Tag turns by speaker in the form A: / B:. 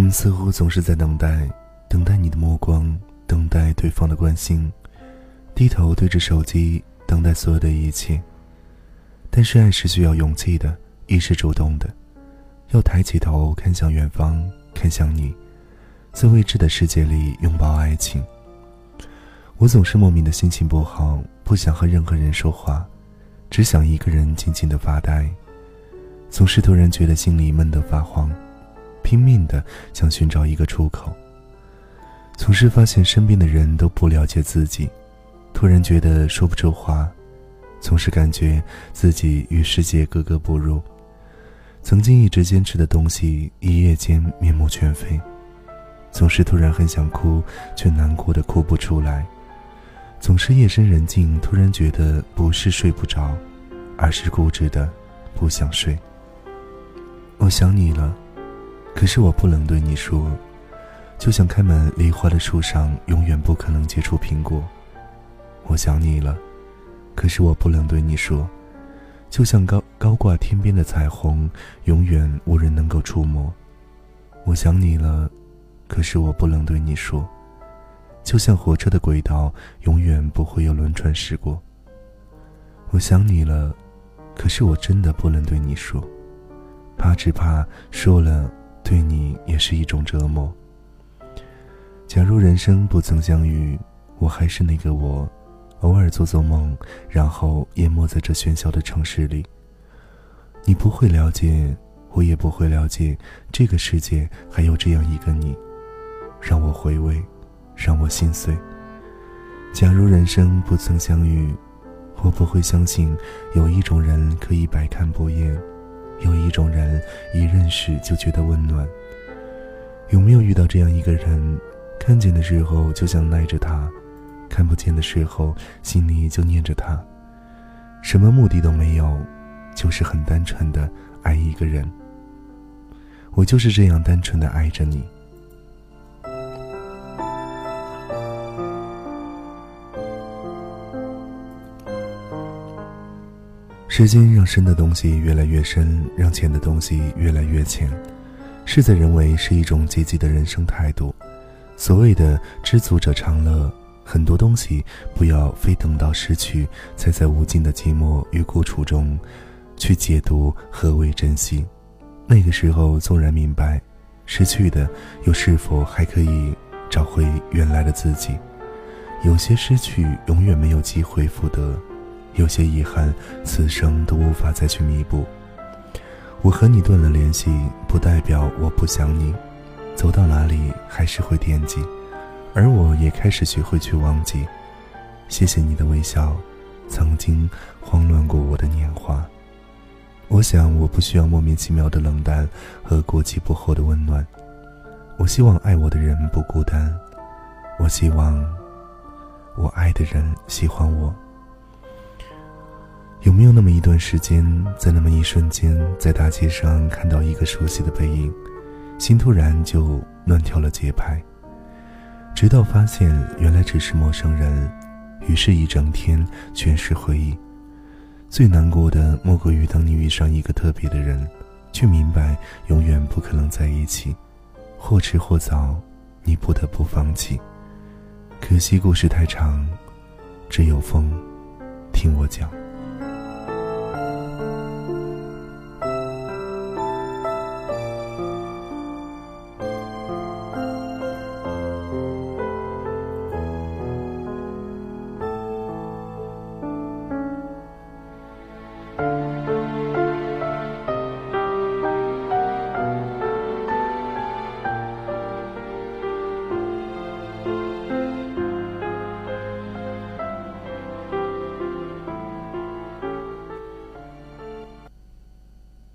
A: 我们似乎总是在等待，等待你的目光，等待对方的关心，低头对着手机，等待所有的一切。但是爱是需要勇气的，亦是主动的，要抬起头看向远方，看向你，在未知的世界里拥抱爱情。我总是莫名的心情不好，不想和任何人说话，只想一个人静静的发呆。总是突然觉得心里闷得发慌，拼命的想寻找一个出口。总是发现身边的人都不了解自己，突然觉得说不出话，总是感觉自己与世界格格不入。曾经一直坚持的东西，一夜间面目全非。总是突然很想哭，却难过的哭不出来。总是夜深人静，突然觉得不是睡不着，而是固执的不想睡。我想你了，可是我不能对你说，就像开满梨花的树上永远不可能结出苹果。我想你了，可是我不能对你说，就像高高挂天边的彩虹，永远无人能够触摸。我想你了，可是我不能对你说。就像火车的轨道，永远不会有轮船驶过。我想你了，可是我真的不能对你说，怕只怕说了，对你也是一种折磨。假如人生不曾相遇，我还是那个我，偶尔做做梦，然后淹没在这喧嚣的城市里。你不会了解，我也不会了解，这个世界还有这样一个你，让我回味。让我心碎。假如人生不曾相遇，我不会相信有一种人可以百看不厌，有一种人一认识就觉得温暖。有没有遇到这样一个人，看见的时候就想赖着他，看不见的时候心里就念着他，什么目的都没有，就是很单纯的爱一个人。我就是这样单纯的爱着你。时间让深的东西越来越深，让浅的东西越来越浅。事在人为是一种积极的人生态度。所谓的知足者常乐，很多东西不要非等到失去，才在无尽的寂寞与孤楚中，去解读何为珍惜。那个时候纵然明白，失去的又是否还可以找回原来的自己？有些失去永远没有机会复得。有些遗憾，此生都无法再去弥补。我和你断了联系，不代表我不想你，走到哪里还是会惦记，而我也开始学会去忘记。谢谢你的微笑，曾经慌乱过我的年华。我想，我不需要莫名其妙的冷淡和过期不候的温暖。我希望爱我的人不孤单，我希望我爱的人喜欢我。有没有那么一段时间，在那么一瞬间，在大街上看到一个熟悉的背影，心突然就乱跳了节拍？直到发现原来只是陌生人，于是，一整天全是回忆。最难过的莫过于当你遇上一个特别的人，却明白永远不可能在一起，或迟或早，你不得不放弃。可惜故事太长，只有风听我讲。